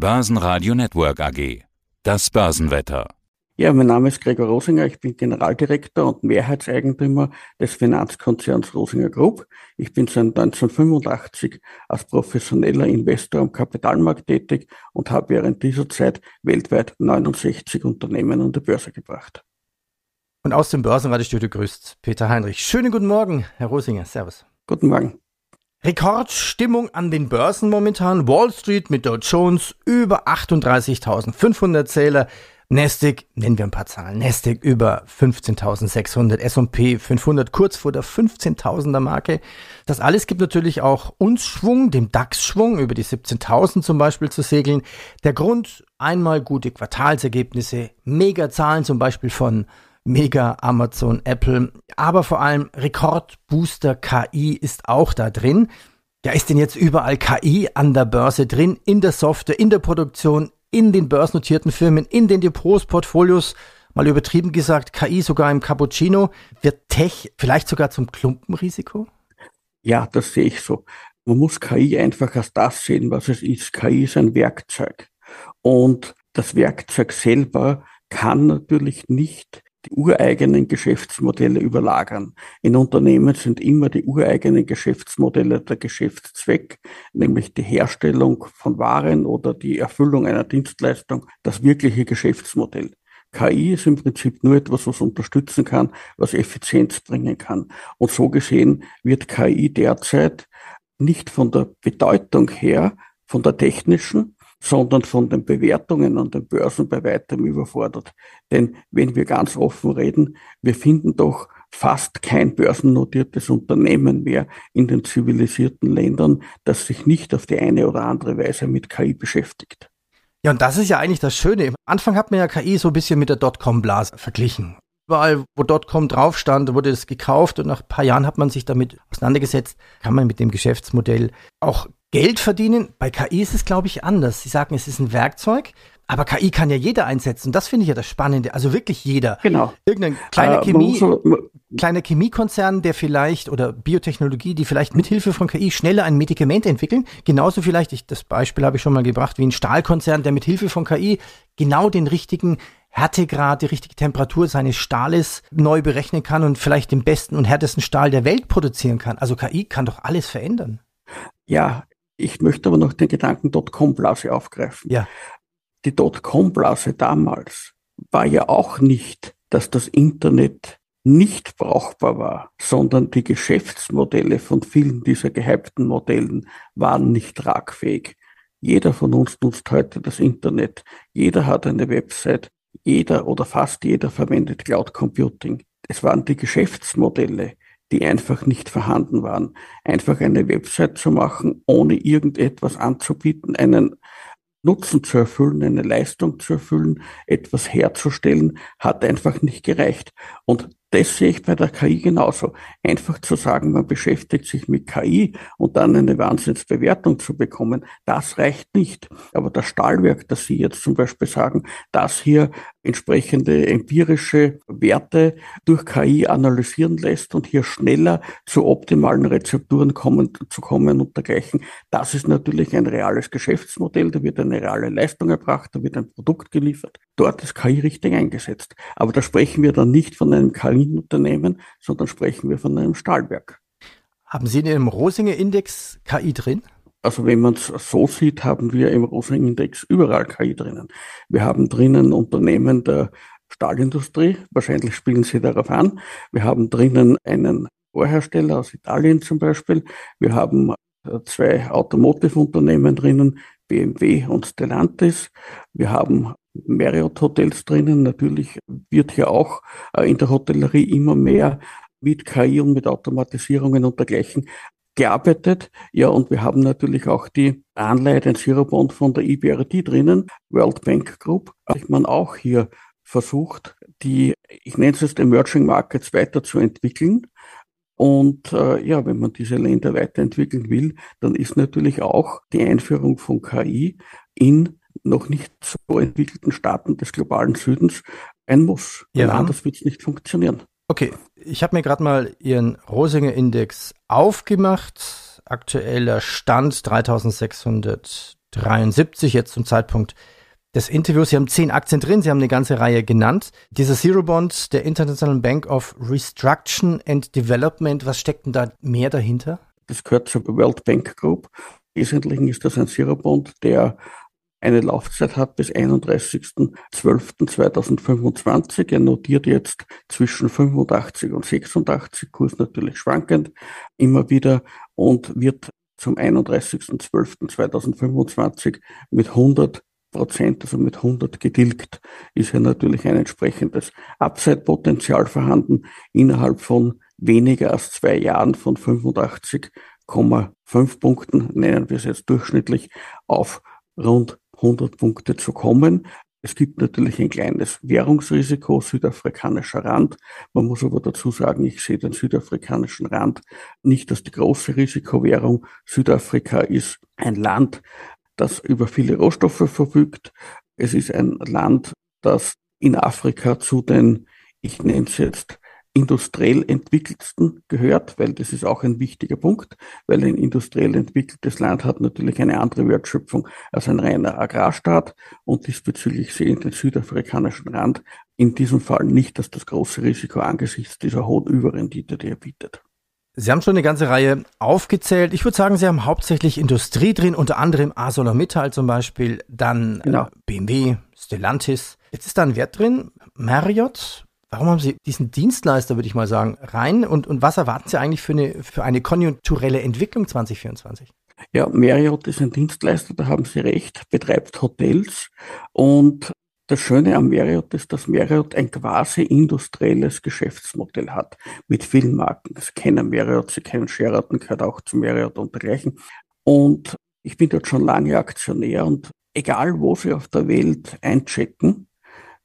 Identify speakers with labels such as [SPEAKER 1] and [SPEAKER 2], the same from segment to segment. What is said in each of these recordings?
[SPEAKER 1] Börsenradio Network AG. Das Börsenwetter.
[SPEAKER 2] Ja, mein Name ist Gregor Rosinger. Ich bin Generaldirektor und Mehrheitseigentümer des Finanzkonzerns Rosinger Group. Ich bin seit 1985 als professioneller Investor am Kapitalmarkt tätig und habe während dieser Zeit weltweit 69 Unternehmen an die Börse gebracht.
[SPEAKER 3] Und aus dem Börsenradiostudio grüßt Peter Heinrich. Schönen guten Morgen, Herr Rosinger. Servus.
[SPEAKER 2] Guten Morgen.
[SPEAKER 3] Rekordstimmung an den Börsen momentan. Wall Street mit Dow Jones über 38.500 Zähler. Nasdaq, nennen wir ein paar Zahlen. Nasdaq über 15.600, S&P 500 kurz vor der 15.000er Marke. Das alles gibt natürlich auch uns Schwung, dem DAX-Schwung über die 17.000 zum Beispiel zu segeln. Der Grund, einmal gute Quartalsergebnisse, Mega-Zahlen zum Beispiel von Mega, Amazon, Apple, aber vor allem Rekordbooster KI ist auch da drin. Ja, ist denn jetzt überall KI an der Börse drin, in der Software, in der Produktion, in den börsennotierten Firmen, in den Depots, Portfolios? Mal übertrieben gesagt, KI sogar im Cappuccino. Wird Tech vielleicht sogar zum Klumpenrisiko?
[SPEAKER 2] Ja, das sehe ich so. Man muss KI einfach als das sehen, was es ist. KI ist ein Werkzeug. Und das Werkzeug selber kann natürlich nicht die ureigenen Geschäftsmodelle überlagern. In Unternehmen sind immer die ureigenen Geschäftsmodelle der Geschäftszweck, nämlich die Herstellung von Waren oder die Erfüllung einer Dienstleistung, das wirkliche Geschäftsmodell. KI ist im Prinzip nur etwas, was unterstützen kann, was Effizienz bringen kann. Und so gesehen wird KI derzeit nicht von der Bedeutung her, von der technischen, sondern von den Bewertungen an den Börsen bei weitem überfordert. Denn wenn wir ganz offen reden, wir finden doch fast kein börsennotiertes Unternehmen mehr in den zivilisierten Ländern, das sich nicht auf die eine oder andere Weise mit KI beschäftigt.
[SPEAKER 3] Ja, und das ist ja eigentlich das Schöne. Am Anfang hat man ja KI so ein bisschen mit der Dotcom-Blase verglichen. Überall, wo Dotcom drauf stand, wurde es gekauft und nach ein paar Jahren hat man sich damit auseinandergesetzt, kann man mit dem Geschäftsmodell auch Geld verdienen. Bei KI ist es, glaube ich, anders. Sie sagen, es ist ein Werkzeug, aber KI kann ja jeder einsetzen. Das finde ich ja das Spannende. Also wirklich jeder.
[SPEAKER 2] Genau.
[SPEAKER 3] Irgendein kleiner äh, Chemie, kleiner Chemiekonzern, der vielleicht oder Biotechnologie, die vielleicht mithilfe von KI schneller ein Medikament entwickeln. Genauso vielleicht, ich, das Beispiel habe ich schon mal gebracht, wie ein Stahlkonzern, der mithilfe von KI genau den richtigen Härtegrad, die richtige Temperatur seines Stahles neu berechnen kann und vielleicht den besten und härtesten Stahl der Welt produzieren kann. Also KI kann doch alles verändern.
[SPEAKER 2] Ja, ich möchte aber noch den Gedanken Dotcom-Blase aufgreifen.
[SPEAKER 3] Ja.
[SPEAKER 2] Die Dotcom-Blase damals war ja auch nicht, dass das Internet nicht brauchbar war, sondern die Geschäftsmodelle von vielen dieser gehypten Modellen waren nicht tragfähig. Jeder von uns nutzt heute das Internet. Jeder hat eine Website. Jeder oder fast jeder verwendet Cloud Computing. Es waren die Geschäftsmodelle, die einfach nicht vorhanden waren. Einfach eine Website zu machen, ohne irgendetwas anzubieten, einen Nutzen zu erfüllen, eine Leistung zu erfüllen, etwas herzustellen, hat einfach nicht gereicht. Und das sehe ich bei der KI genauso. Einfach zu sagen, man beschäftigt sich mit KI und dann eine Wahnsinnsbewertung zu bekommen, das reicht nicht. Aber das Stahlwerk, das Sie jetzt zum Beispiel sagen, das hier entsprechende empirische Werte durch KI analysieren lässt und hier schneller zu optimalen Rezepturen kommen, zu kommen und dergleichen, das ist natürlich ein reales Geschäftsmodell, da wird eine reale Leistung erbracht, da wird ein Produkt geliefert. Dort ist KI richtig eingesetzt. Aber da sprechen wir dann nicht von einem KI Unternehmen, sondern sprechen wir von einem Stahlwerk.
[SPEAKER 3] Haben Sie in Ihrem Rosinger-Index KI drin?
[SPEAKER 2] Also wenn man es so sieht, haben wir im Rosinger-Index überall KI drinnen. Wir haben drinnen Unternehmen der Stahlindustrie, wahrscheinlich spielen Sie darauf an. Wir haben drinnen einen Rohrhersteller aus Italien zum Beispiel. Wir haben äh, zwei Automotive-Unternehmen drinnen, BMW und Stellantis. Wir haben Marriott-Hotels drinnen. Natürlich wird hier auch äh, in der Hotellerie immer mehr mit KI und mit Automatisierungen und dergleichen gearbeitet. Ja, und wir haben natürlich auch die Anleihe, den Zero-Bond von der EBRD drinnen, World Bank Group. Ich man auch hier versucht, die, ich nenne es jetzt Emerging Markets weiterzuentwickeln. Und äh, ja, wenn man diese Länder weiterentwickeln will, dann ist natürlich auch die Einführung von KI in noch nicht so entwickelten Staaten des globalen Südens ein Muss. Ja. Weil anders wird es nicht funktionieren.
[SPEAKER 3] Okay, ich habe mir gerade mal Ihren Rosinger Index aufgemacht. Aktueller Stand 3600 73 jetzt zum Zeitpunkt des Interviews. Sie haben zehn Aktien drin, Sie haben eine ganze Reihe genannt. Dieser Zero Bond der International Bank of Restruction and Development, was steckt denn da mehr dahinter?
[SPEAKER 2] Das gehört zur World Bank Group. Im Wesentlichen ist das ein Zero Bond, der eine Laufzeit hat bis 31.12.2025. Er notiert jetzt zwischen 85 und 86, Kurs natürlich schwankend, immer wieder und wird zum 31.12.2025 mit 100 Prozent, also mit 100 getilgt, ist ja natürlich ein entsprechendes Upside-Potenzial vorhanden. Innerhalb von weniger als zwei Jahren von 85,5 Punkten, nennen wir es jetzt durchschnittlich, auf rund 100 Punkte zu kommen. Es gibt natürlich ein kleines Währungsrisiko, südafrikanischer Rand. Man muss aber dazu sagen, ich sehe den südafrikanischen Rand nicht als die große Risikowährung. Südafrika ist ein Land, das über viele Rohstoffe verfügt. Es ist ein Land, das in Afrika zu den, ich nenne es jetzt, industriell entwickelsten gehört, weil das ist auch ein wichtiger Punkt, weil ein industriell entwickeltes Land hat natürlich eine andere Wertschöpfung als ein reiner Agrarstaat und diesbezüglich sehen den südafrikanischen Rand in diesem Fall nicht als das große Risiko angesichts dieser hohen Überrendite, die er bietet.
[SPEAKER 3] Sie haben schon eine ganze Reihe aufgezählt. Ich würde sagen, Sie haben hauptsächlich Industrie drin, unter anderem ArcelorMittal zum Beispiel, dann genau. BMW, Stellantis. Jetzt ist da ein Wert drin, Marriott, Warum haben Sie diesen Dienstleister, würde ich mal sagen, rein? Und, und was erwarten Sie eigentlich für eine, für eine konjunkturelle Entwicklung 2024?
[SPEAKER 2] Ja, Marriott ist ein Dienstleister, da haben Sie recht, betreibt Hotels. Und das Schöne am Marriott ist, dass Marriott ein quasi industrielles Geschäftsmodell hat mit vielen Marken. Sie kennen Marriott, Sie kennen Sheraton, gehört auch zu Marriott und dergleichen. Und ich bin dort schon lange Aktionär und egal wo Sie auf der Welt einchecken,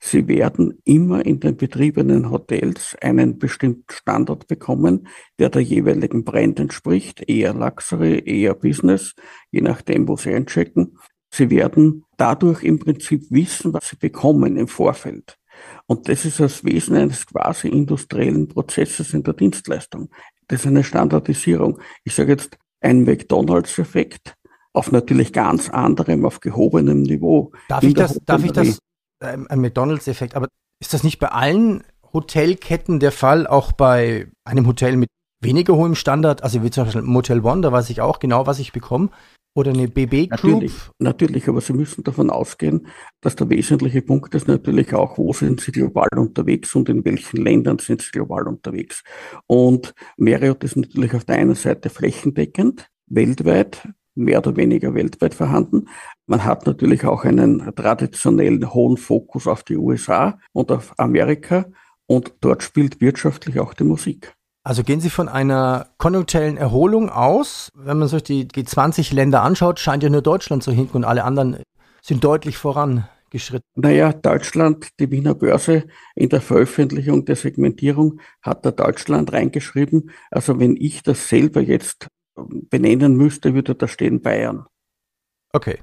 [SPEAKER 2] Sie werden immer in den betriebenen Hotels einen bestimmten Standard bekommen, der der jeweiligen Brand entspricht, eher Luxury, eher Business, je nachdem, wo Sie einchecken. Sie werden dadurch im Prinzip wissen, was Sie bekommen im Vorfeld. Und das ist das Wesen eines quasi industriellen Prozesses in der Dienstleistung. Das ist eine Standardisierung. Ich sage jetzt ein McDonalds-Effekt auf natürlich ganz anderem, auf gehobenem Niveau.
[SPEAKER 3] Darf ich das, darf ich das ähm, ein McDonalds-Effekt. Aber ist das nicht bei allen Hotelketten der Fall, auch bei einem Hotel mit weniger hohem Standard, also wie zum Beispiel Motel One, da weiß ich auch genau, was ich bekomme. Oder eine BB Group?
[SPEAKER 2] Natürlich, natürlich, aber Sie müssen davon ausgehen, dass der wesentliche Punkt ist natürlich auch, wo sind Sie global unterwegs und in welchen Ländern sind Sie global unterwegs. Und Marriott ist natürlich auf der einen Seite flächendeckend, weltweit, mehr oder weniger weltweit vorhanden. Man hat natürlich auch einen traditionellen hohen Fokus auf die USA und auf Amerika und dort spielt wirtschaftlich auch die Musik.
[SPEAKER 3] Also gehen Sie von einer konjunkturellen Erholung aus? Wenn man sich die G20-Länder anschaut, scheint ja nur Deutschland zu hinken und alle anderen sind deutlich vorangeschritten.
[SPEAKER 2] Naja, Deutschland, die Wiener Börse in der Veröffentlichung der Segmentierung hat da Deutschland reingeschrieben. Also wenn ich das selber jetzt benennen müsste, würde da stehen Bayern.
[SPEAKER 3] Okay.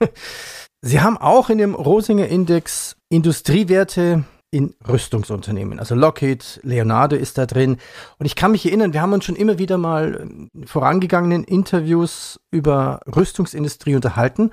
[SPEAKER 3] Sie haben auch in dem Rosinger Index Industriewerte in Rüstungsunternehmen. Also Lockheed, Leonardo ist da drin. Und ich kann mich erinnern, wir haben uns schon immer wieder mal vorangegangenen Interviews über Rüstungsindustrie unterhalten.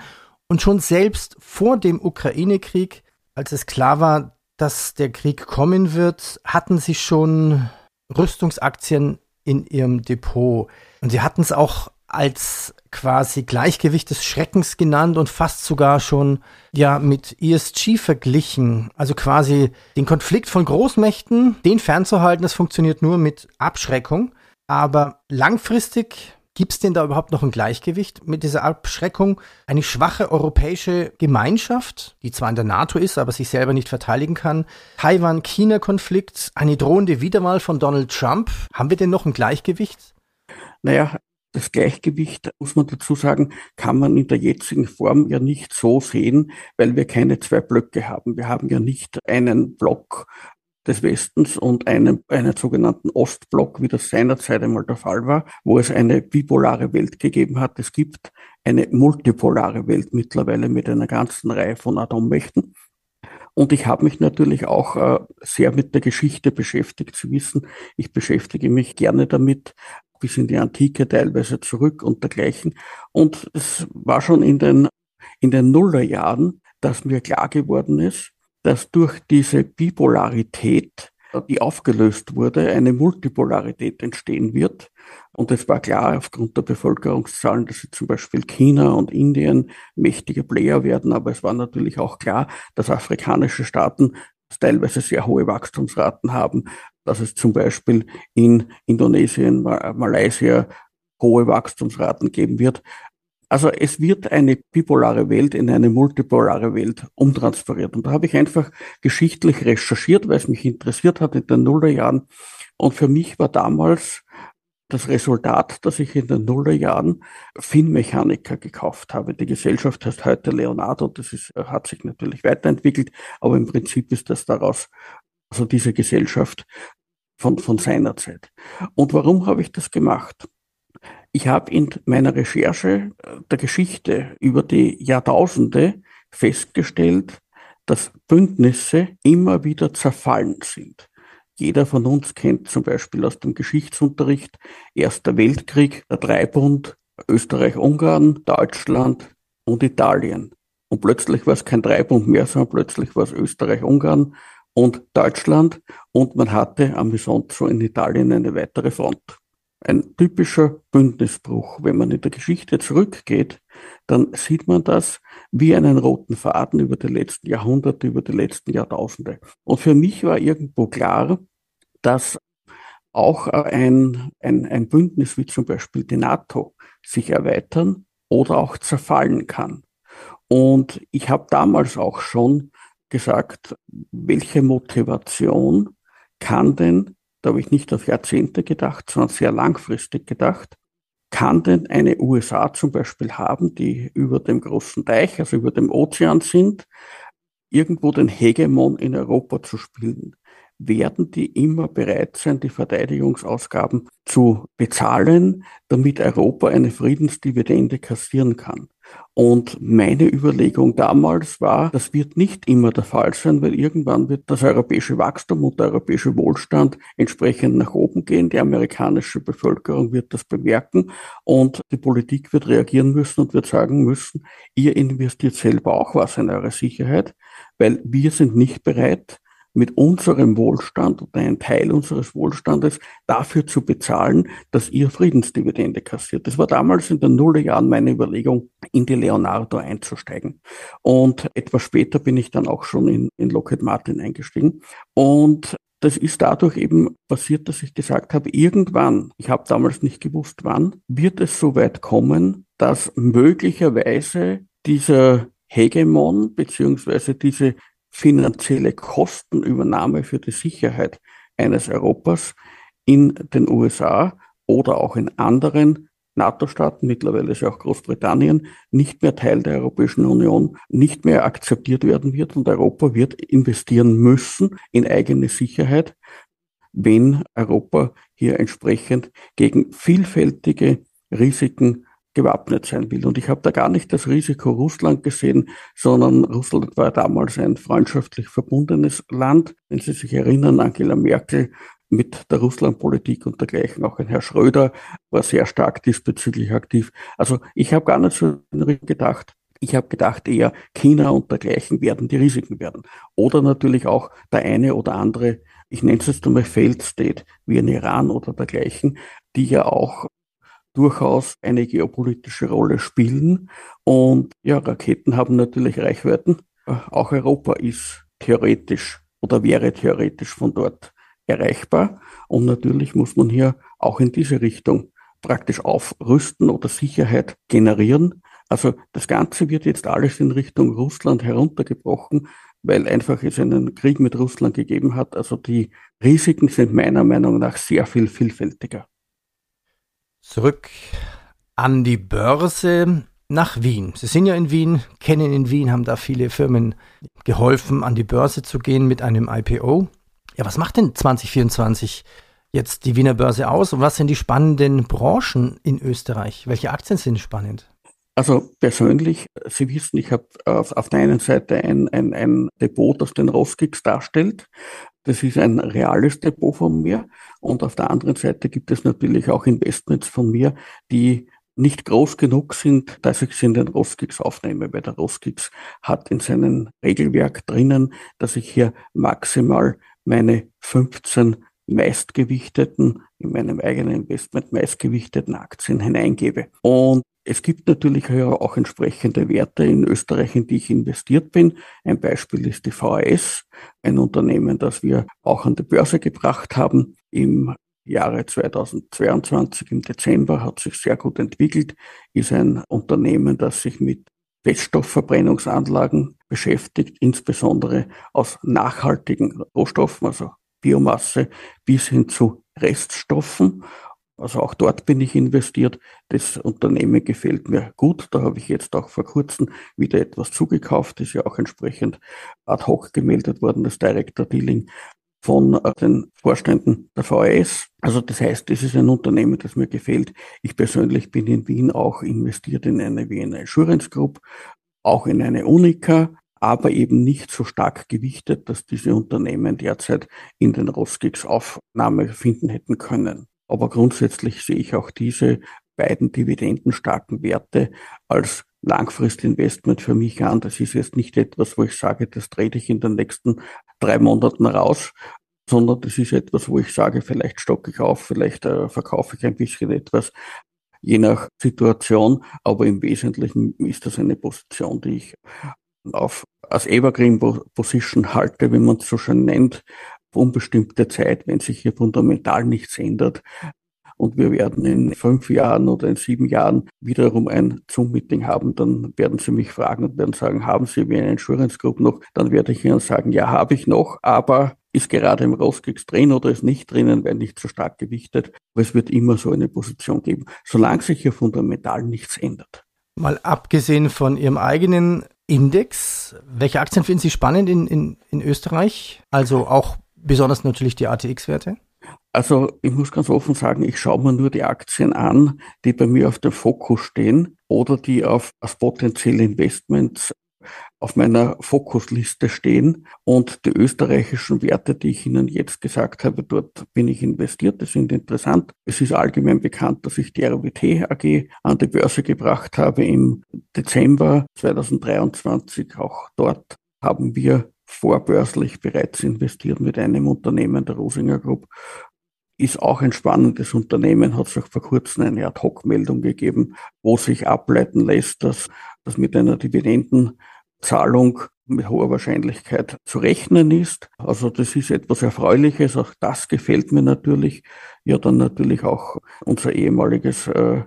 [SPEAKER 3] Und schon selbst vor dem Ukraine-Krieg, als es klar war, dass der Krieg kommen wird, hatten sie schon Rüstungsaktien in ihrem Depot. Und sie hatten es auch als quasi Gleichgewicht des Schreckens genannt und fast sogar schon ja mit ESG verglichen. Also quasi den Konflikt von Großmächten, den fernzuhalten, das funktioniert nur mit Abschreckung. Aber langfristig Gibt es denn da überhaupt noch ein Gleichgewicht mit dieser Abschreckung? Eine schwache europäische Gemeinschaft, die zwar in der NATO ist, aber sich selber nicht verteidigen kann. Taiwan-China-Konflikt, eine drohende Wiederwahl von Donald Trump. Haben wir denn noch ein Gleichgewicht?
[SPEAKER 2] Naja, das Gleichgewicht, muss man dazu sagen, kann man in der jetzigen Form ja nicht so sehen, weil wir keine zwei Blöcke haben. Wir haben ja nicht einen Block des Westens und einen, einen sogenannten Ostblock, wie das seinerzeit einmal der Fall war, wo es eine bipolare Welt gegeben hat. Es gibt eine multipolare Welt mittlerweile mit einer ganzen Reihe von Atommächten. Und ich habe mich natürlich auch äh, sehr mit der Geschichte beschäftigt. Sie wissen, ich beschäftige mich gerne damit, bis in die Antike teilweise zurück und dergleichen. Und es war schon in den in den Nullerjahren, dass mir klar geworden ist, dass durch diese Bipolarität, die aufgelöst wurde, eine Multipolarität entstehen wird. Und es war klar aufgrund der Bevölkerungszahlen, dass zum Beispiel China und Indien mächtige Player werden. Aber es war natürlich auch klar, dass afrikanische Staaten teilweise sehr hohe Wachstumsraten haben, dass es zum Beispiel in Indonesien, Malaysia hohe Wachstumsraten geben wird. Also es wird eine bipolare Welt in eine multipolare Welt umtransferiert. Und da habe ich einfach geschichtlich recherchiert, weil es mich interessiert hat in den Nullerjahren. Und für mich war damals das Resultat, dass ich in den Nullerjahren Finnmechaniker gekauft habe. Die Gesellschaft heißt heute Leonardo, das ist, hat sich natürlich weiterentwickelt, aber im Prinzip ist das daraus, also diese Gesellschaft von, von seiner Zeit. Und warum habe ich das gemacht? Ich habe in meiner Recherche äh, der Geschichte über die Jahrtausende festgestellt, dass Bündnisse immer wieder zerfallen sind. Jeder von uns kennt zum Beispiel aus dem Geschichtsunterricht Erster Weltkrieg, der Dreibund, Österreich-Ungarn, Deutschland und Italien. Und plötzlich war es kein Dreibund mehr, sondern plötzlich war es Österreich-Ungarn und Deutschland und man hatte amüsant so in Italien eine weitere Front ein typischer Bündnisbruch. Wenn man in der Geschichte zurückgeht, dann sieht man das wie einen roten Faden über die letzten Jahrhunderte, über die letzten Jahrtausende. Und für mich war irgendwo klar, dass auch ein, ein, ein Bündnis wie zum Beispiel die NATO sich erweitern oder auch zerfallen kann. Und ich habe damals auch schon gesagt, welche Motivation kann denn da habe ich nicht auf Jahrzehnte gedacht, sondern sehr langfristig gedacht, kann denn eine USA zum Beispiel haben, die über dem großen Teich, also über dem Ozean sind, irgendwo den Hegemon in Europa zu spielen? Werden die immer bereit sein, die Verteidigungsausgaben zu bezahlen, damit Europa eine Friedensdividende kassieren kann? Und meine Überlegung damals war, das wird nicht immer der Fall sein, weil irgendwann wird das europäische Wachstum und der europäische Wohlstand entsprechend nach oben gehen. Die amerikanische Bevölkerung wird das bemerken und die Politik wird reagieren müssen und wird sagen müssen, ihr investiert selber auch was in eure Sicherheit, weil wir sind nicht bereit, mit unserem Wohlstand oder einen Teil unseres Wohlstandes dafür zu bezahlen, dass ihr Friedensdividende kassiert. Das war damals in den Nullerjahren meine Überlegung, in die Leonardo einzusteigen. Und etwas später bin ich dann auch schon in, in Lockheed Martin eingestiegen. Und das ist dadurch eben passiert, dass ich gesagt habe, irgendwann, ich habe damals nicht gewusst wann, wird es so weit kommen, dass möglicherweise dieser Hegemon beziehungsweise diese finanzielle Kostenübernahme für die Sicherheit eines Europas in den USA oder auch in anderen NATO-Staaten, mittlerweile ist ja auch Großbritannien, nicht mehr Teil der Europäischen Union, nicht mehr akzeptiert werden wird und Europa wird investieren müssen in eigene Sicherheit, wenn Europa hier entsprechend gegen vielfältige Risiken gewappnet sein will. Und ich habe da gar nicht das Risiko Russland gesehen, sondern Russland war damals ein freundschaftlich verbundenes Land. Wenn Sie sich erinnern, Angela Merkel mit der Russlandpolitik und dergleichen, auch ein Herr Schröder war sehr stark diesbezüglich aktiv. Also ich habe gar nicht so gedacht. Ich habe gedacht, eher China und dergleichen werden die Risiken werden. Oder natürlich auch der eine oder andere, ich nenne es jetzt einmal Failed State, wie in Iran oder dergleichen, die ja auch durchaus eine geopolitische Rolle spielen. Und ja, Raketen haben natürlich Reichweiten. Auch Europa ist theoretisch oder wäre theoretisch von dort erreichbar. Und natürlich muss man hier auch in diese Richtung praktisch aufrüsten oder Sicherheit generieren. Also das Ganze wird jetzt alles in Richtung Russland heruntergebrochen, weil einfach es einen Krieg mit Russland gegeben hat. Also die Risiken sind meiner Meinung nach sehr viel vielfältiger.
[SPEAKER 3] Zurück an die Börse nach Wien. Sie sind ja in Wien, kennen in Wien, haben da viele Firmen geholfen, an die Börse zu gehen mit einem IPO. Ja, was macht denn 2024 jetzt die Wiener Börse aus und was sind die spannenden Branchen in Österreich? Welche Aktien sind spannend?
[SPEAKER 2] Also persönlich, Sie wissen, ich habe auf, der einen Seite ein, ein, ein Depot, das den Roskix darstellt. Das ist ein reales Depot von mir. Und auf der anderen Seite gibt es natürlich auch Investments von mir, die nicht groß genug sind, dass ich sie in den Rostgigs aufnehme, weil der Rostgigs hat in seinem Regelwerk drinnen, dass ich hier maximal meine 15 meistgewichteten, in meinem eigenen Investment meistgewichteten Aktien hineingebe. Und es gibt natürlich auch entsprechende Werte in Österreich, in die ich investiert bin. Ein Beispiel ist die VAS, ein Unternehmen, das wir auch an die Börse gebracht haben im Jahre 2022 im Dezember hat sich sehr gut entwickelt, ist ein Unternehmen, das sich mit Feststoffverbrennungsanlagen beschäftigt, insbesondere aus nachhaltigen Rohstoffen, also Biomasse bis hin zu Reststoffen. Also auch dort bin ich investiert. Das Unternehmen gefällt mir gut. Da habe ich jetzt auch vor kurzem wieder etwas zugekauft. Ist ja auch entsprechend ad hoc gemeldet worden, das Director Dealing von äh, den Vorständen der VAS. Also das heißt, das ist ein Unternehmen, das mir gefällt. Ich persönlich bin in Wien auch investiert in eine Wiener Insurance Group, auch in eine Unica, aber eben nicht so stark gewichtet, dass diese Unternehmen derzeit in den Roskix Aufnahme finden hätten können. Aber grundsätzlich sehe ich auch diese beiden dividendenstarken Werte als Langfristinvestment für mich an. Das ist jetzt nicht etwas, wo ich sage, das trete ich in den nächsten drei Monaten raus, sondern das ist etwas, wo ich sage, vielleicht stocke ich auf, vielleicht äh, verkaufe ich ein bisschen etwas, je nach Situation. Aber im Wesentlichen ist das eine Position, die ich auf als Evergreen Position halte, wie man es so schön nennt, unbestimmte Zeit, wenn sich hier fundamental nichts ändert, und wir werden in fünf Jahren oder in sieben Jahren wiederum ein Zoom-Meeting haben, dann werden Sie mich fragen und werden sagen, haben Sie wie eine Insurance Group noch? Dann werde ich Ihnen sagen, ja, habe ich noch, aber ist gerade im Roskix drin oder ist nicht drinnen, weil nicht so stark gewichtet. Aber es wird immer so eine Position geben, solange sich hier fundamental nichts ändert.
[SPEAKER 3] Mal abgesehen von Ihrem eigenen Index, welche Aktien finden Sie spannend in, in, in Österreich? Also auch besonders natürlich die ATX-Werte?
[SPEAKER 2] Also ich muss ganz offen sagen, ich schaue mir nur die Aktien an, die bei mir auf dem Fokus stehen oder die auf, als potenzielle Investments auf meiner Fokusliste stehen. Und die österreichischen Werte, die ich Ihnen jetzt gesagt habe, dort bin ich investiert, die sind interessant. Es ist allgemein bekannt, dass ich die RWT AG an die Börse gebracht habe im Dezember 2023. Auch dort haben wir vorbörslich bereits investiert mit einem Unternehmen der Rosinger Group. Ist auch ein spannendes Unternehmen, hat es auch vor kurzem eine Ad-Hoc-Meldung gegeben, wo sich ableiten lässt, dass, dass mit einer Dividendenzahlung mit hoher Wahrscheinlichkeit zu rechnen ist. Also das ist etwas Erfreuliches, auch das gefällt mir natürlich. Ja, dann natürlich auch unser ehemaliges äh,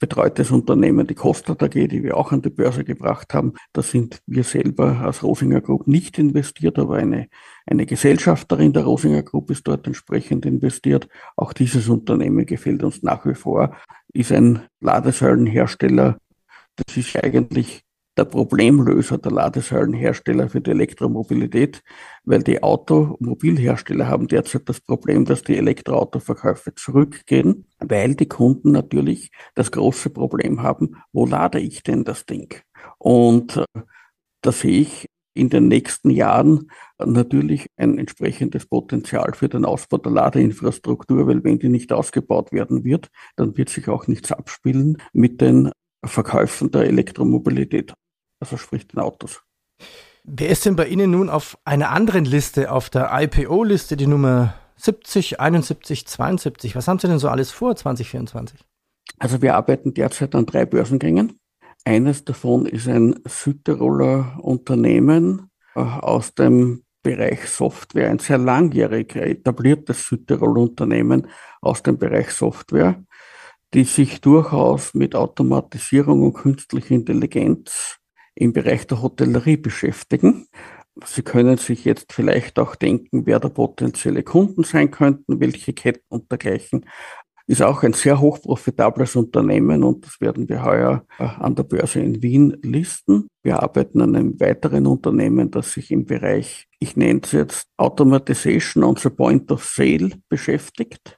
[SPEAKER 2] betreutes Unternehmen, die Costa AG, die wir auch an die Börse gebracht haben. Da sind wir selber als Rosinger Group nicht investiert, aber eine, eine Gesellschafterin der Rosinger Group ist dort entsprechend investiert. Auch dieses Unternehmen gefällt uns nach wie vor, ist ein Ladesäulenhersteller. Das ist eigentlich der Problemlöser der Ladesäulenhersteller für die Elektromobilität, weil die Automobilhersteller haben derzeit das Problem, dass die Elektroautoverkäufe zurückgehen, weil die Kunden natürlich das große Problem haben, wo lade ich denn das Ding? Und äh, da sehe ich in den nächsten Jahren natürlich ein entsprechendes Potenzial für den Ausbau der Ladeinfrastruktur, weil wenn die nicht ausgebaut werden wird, dann wird sich auch nichts abspielen mit den Verkäufen der Elektromobilität also sprich den Autos.
[SPEAKER 3] Wer ist denn bei Ihnen nun auf einer anderen Liste, auf der IPO-Liste, die Nummer 70, 71, 72? Was haben Sie denn so alles vor 2024?
[SPEAKER 2] Also wir arbeiten derzeit an drei Börsengängen. Eines davon ist ein Südtiroler Unternehmen äh, aus dem Bereich Software, ein sehr langjährig etabliertes Südtiroler Unternehmen aus dem Bereich Software, die sich durchaus mit Automatisierung und künstlicher Intelligenz im Bereich der Hotellerie beschäftigen. Sie können sich jetzt vielleicht auch denken, wer da potenzielle Kunden sein könnten, welche Ketten und dergleichen. Ist auch ein sehr hochprofitables Unternehmen und das werden wir heuer äh, an der Börse in Wien listen. Wir arbeiten an einem weiteren Unternehmen, das sich im Bereich, ich nenne es jetzt Automatization on the Point of Sale beschäftigt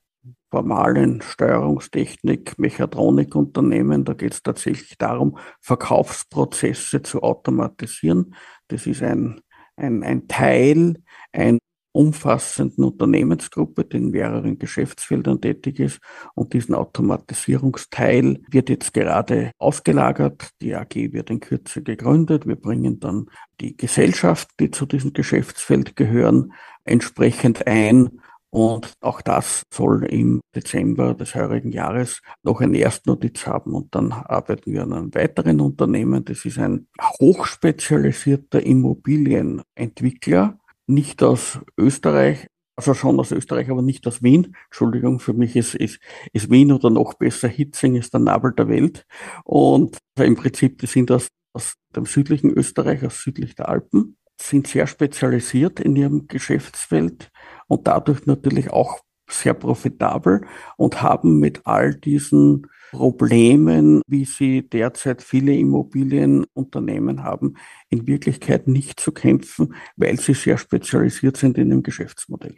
[SPEAKER 2] formalen Steuerungstechnik, Mechatronikunternehmen. Da geht es tatsächlich darum, Verkaufsprozesse zu automatisieren. Das ist ein, ein, ein Teil, ein umfassenden Unternehmensgruppe, die in mehreren Geschäftsfeldern tätig ist. Und diesen Automatisierungsteil wird jetzt gerade ausgelagert. Die AG wird in Kürze gegründet. Wir bringen dann die Gesellschaft, die zu diesem Geschäftsfeld gehören, entsprechend ein. Und auch das soll im Dezember des heurigen Jahres noch eine Erstnotiz haben. Und dann arbeiten wir an einem weiteren Unternehmen. Das ist ein hochspezialisierter Immobilienentwickler, nicht aus Österreich, also schon aus Österreich, aber nicht aus Wien. Entschuldigung, für mich ist, ist, ist Wien oder noch besser Hitzing ist der Nabel der Welt. Und im Prinzip, die sind aus, aus dem südlichen Österreich, aus südlich der Alpen, sind sehr spezialisiert in ihrem Geschäftsfeld und dadurch natürlich auch sehr profitabel und haben mit all diesen Problemen, wie sie derzeit viele Immobilienunternehmen haben, in Wirklichkeit nicht zu kämpfen, weil sie sehr spezialisiert sind in dem Geschäftsmodell.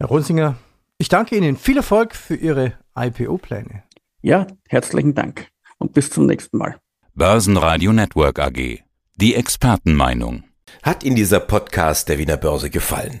[SPEAKER 3] Herr Ronsinger, ich danke Ihnen. Viel Erfolg für Ihre IPO-Pläne.
[SPEAKER 2] Ja, herzlichen Dank und bis zum nächsten Mal.
[SPEAKER 1] Börsenradio Network AG. Die Expertenmeinung.
[SPEAKER 4] Hat Ihnen dieser Podcast der Wiener Börse gefallen?